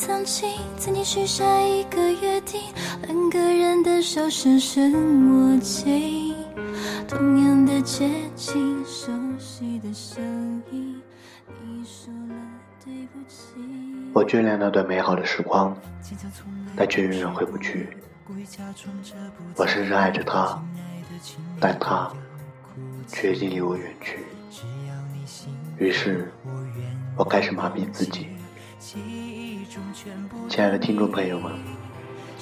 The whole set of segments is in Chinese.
曾经，曾经许下一个约定，两个人的手深深握紧，同样的街景，熟悉的声音，你说了对不起。我眷恋那段美好的时光，但却永远回不去。我深深爱着他，但他却已经离我远去。于是，我开始麻痹自己。亲爱的听众朋友们，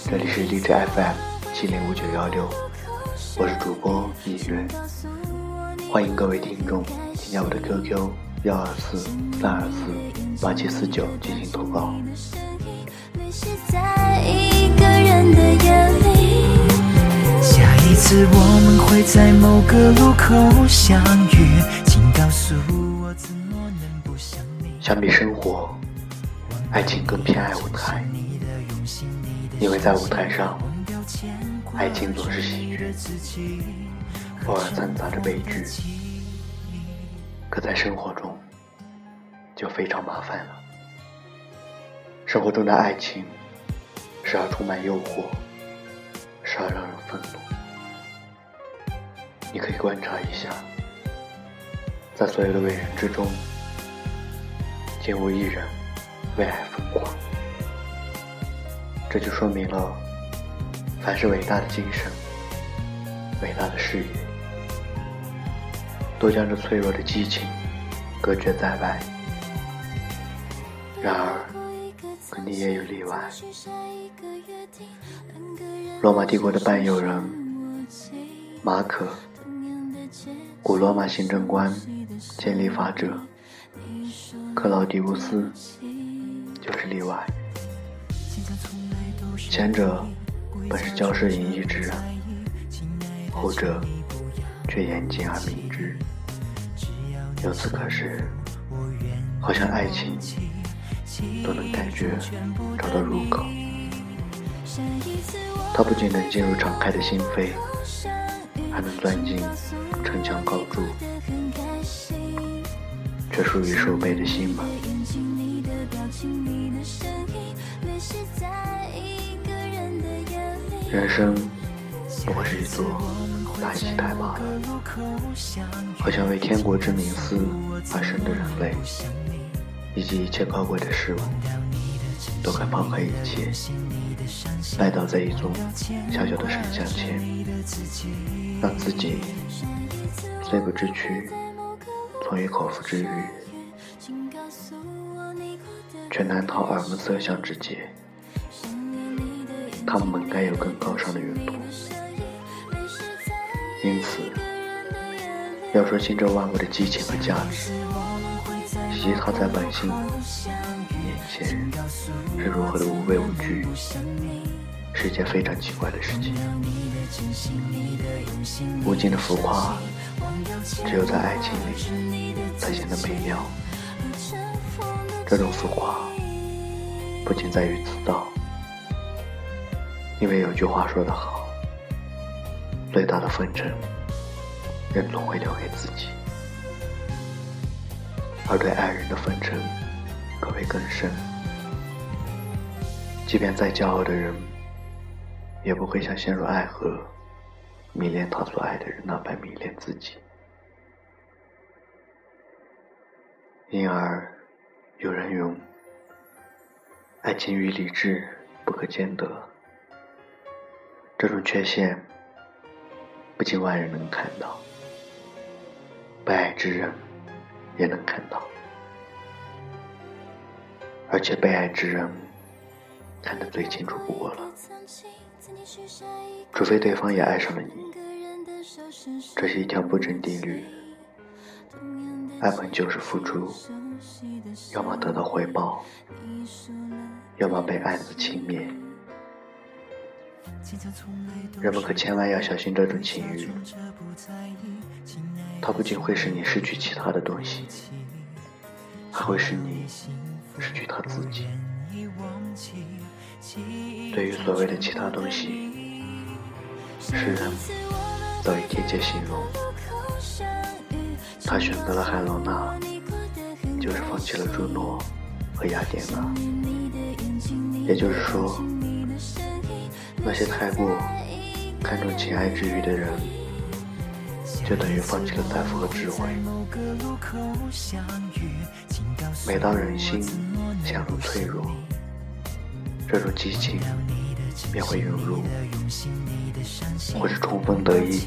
这里是荔枝 FM 七零五九幺六，我是主播一月，欢迎各位听众添加我的 QQ 幺二四三二四八七四九进行投稿。下一次我们会在某个路口相遇，请告诉我怎么能不想你。相比生活，爱情更偏爱舞台，因为在舞台上，爱情总是喜剧，偶尔掺杂着悲剧。可在生活中，就非常麻烦了。生活中的爱情，时而充满诱惑，时而让人愤怒。你可以观察一下，在所有的伟人之中，仅无一人为爱疯狂。这就说明了，凡是伟大的精神、伟大的事业，都将这脆弱的激情隔绝在外。然而，肯定也有例外。罗马帝国的半友人马可，古罗马行政官建立法者克劳迪乌斯就是例外。前者本是骄奢淫逸之人，后者却严谨而明智。由此可知，好像爱情都能感觉找到入口。它不仅能进入敞开的心扉，还能钻进城墙高筑，却属于守备的心门。人生不过是一座大戏台罢了，好像为天国之名思而生的人类，以及一切高贵的事物，都该抛开一切，拜倒在一座小小的神像前，让自己虽不知趣，从于口腹之欲，却难逃耳目色相之劫。他们本该有更高尚的用途，因此，要说清这万物的激情和价值，以及它在本性面前是如何的无畏无惧，是一件非常奇怪的事情。无尽的浮夸，只有在爱情里才显得美妙。这种浮夸，不仅在于此道。因为有句话说得好，最大的纷争，人总会留给自己；而对爱人的纷争，可谓更深。即便再骄傲的人，也不会像陷入爱河、迷恋他所爱的人那般迷恋自己。因而，有人云：爱情与理智不可兼得。这种缺陷，不仅外人能看到，被爱之人也能看到，而且被爱之人看得最清楚不过了。除非对方也爱上了你，这是一条不争定律。爱本就是付出，要么得到回报，要么被爱的轻蔑。人们可千万要小心这种情欲，它不仅会使你失去其他的东西，还会使你失去他自己。对于所谓的其他东西，诗人早已贴切形容：他选择了海罗娜，就是放弃了朱诺和雅典娜。也就是说，那些太过看重情爱之欲的人，就等于放弃了财富和智慧。每当人心陷入脆弱，这种激情便会涌入，或是冲锋得意，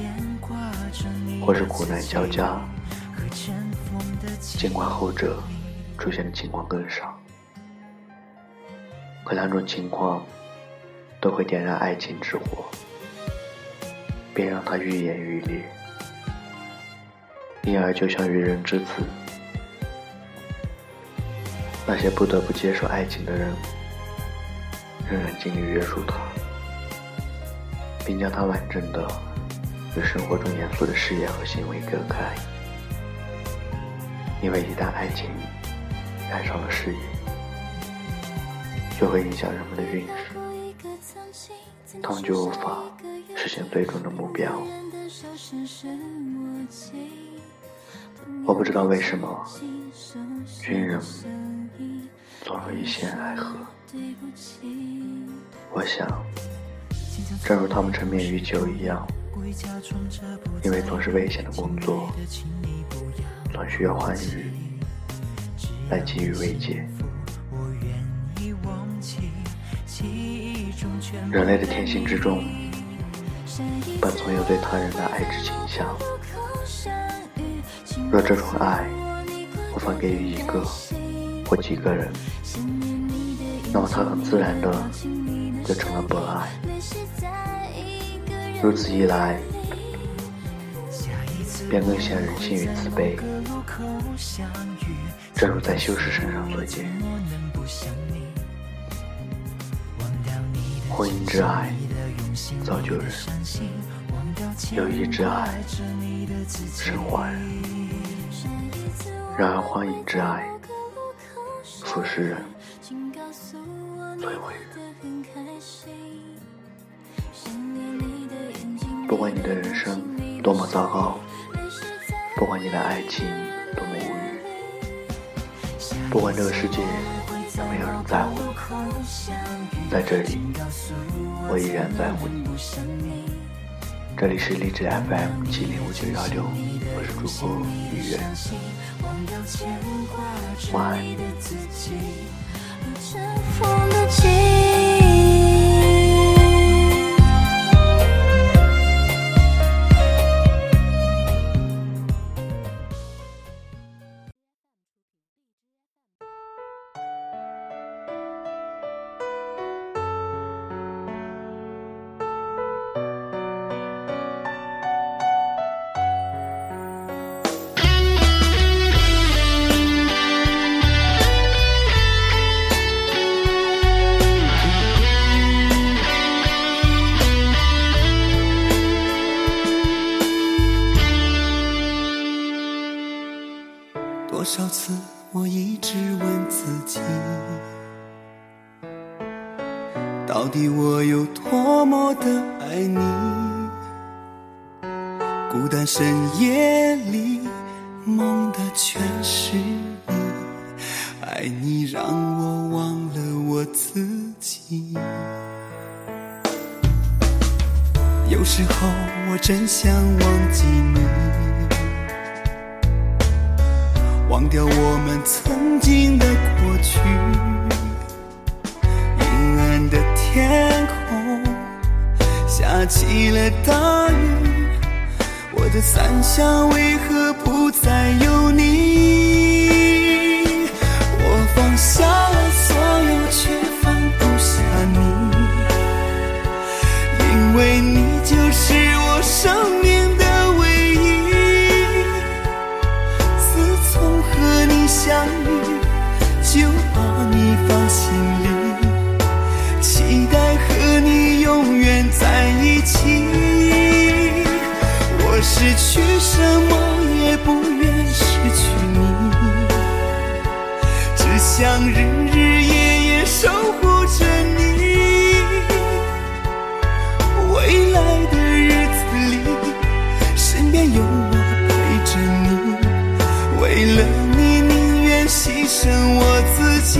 或是苦难交加。尽管后者出现的情况更少，可两种情况都会点燃爱情之火，便让它愈演愈烈，因而就像愚人之子，那些不得不接受爱情的人，仍然尽力约束它，并将它完整的与生活中严肃的事业和行为隔开。因为一旦爱情染上了事业，就会影响人们的运势，他们就无法实现最终的目标。我不知道为什么军人总有一些爱河，我想，正如他们沉湎于酒一样，因为总是危险的工作。总需要欢愉来给予慰藉。人类的天性之中，本存有对他人的爱之倾向。若这种爱无法给予一个或几个人，那么它很自然的就成了博爱。如此一来，便更显人性与慈悲。正如在修士身上所见，婚姻之爱造就人，友谊之爱升华人。然而，欢迎之爱腐蚀人，摧毁人。不管你的人生多么糟糕。不管你的爱情不管这个世界有没有人在乎你，在这里，我依然在乎你。这里是励志 FM 七零五九幺六，我是主播雨月，晚安。多少次我一直问自己，到底我有多么的爱你？孤单深夜里梦的全是你，爱你让我忘了我自己。有时候我真想忘记你。忘掉我们曾经的过去，阴暗的天空下起了大雨，我的伞下为何不再有你？我放下失去什么也不愿失去你，只想日日夜夜守护着你。未来的日子里，身边有我陪着你，为了你宁愿。牺牲我自己，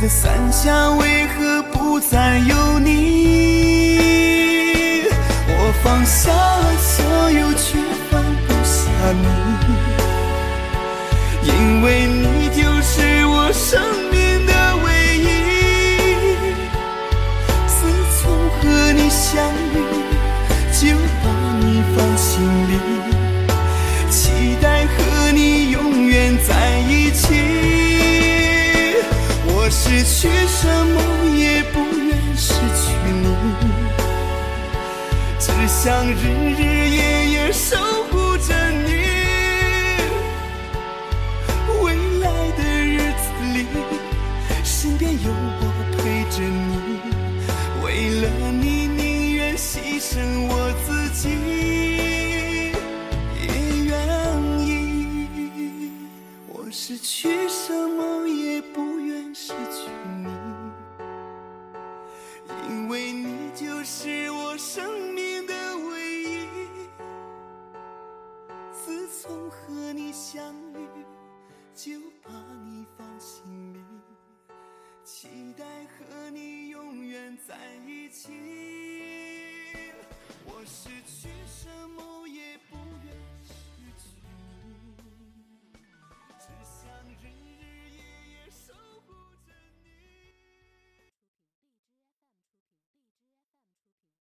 的伞下为何不再有你？我放下了所有，却放不下你，因为你就是我生命的唯一。自从和你相遇，就把你放心里，想日日夜就把你放心里。期待和你永远在一起。我失去什么？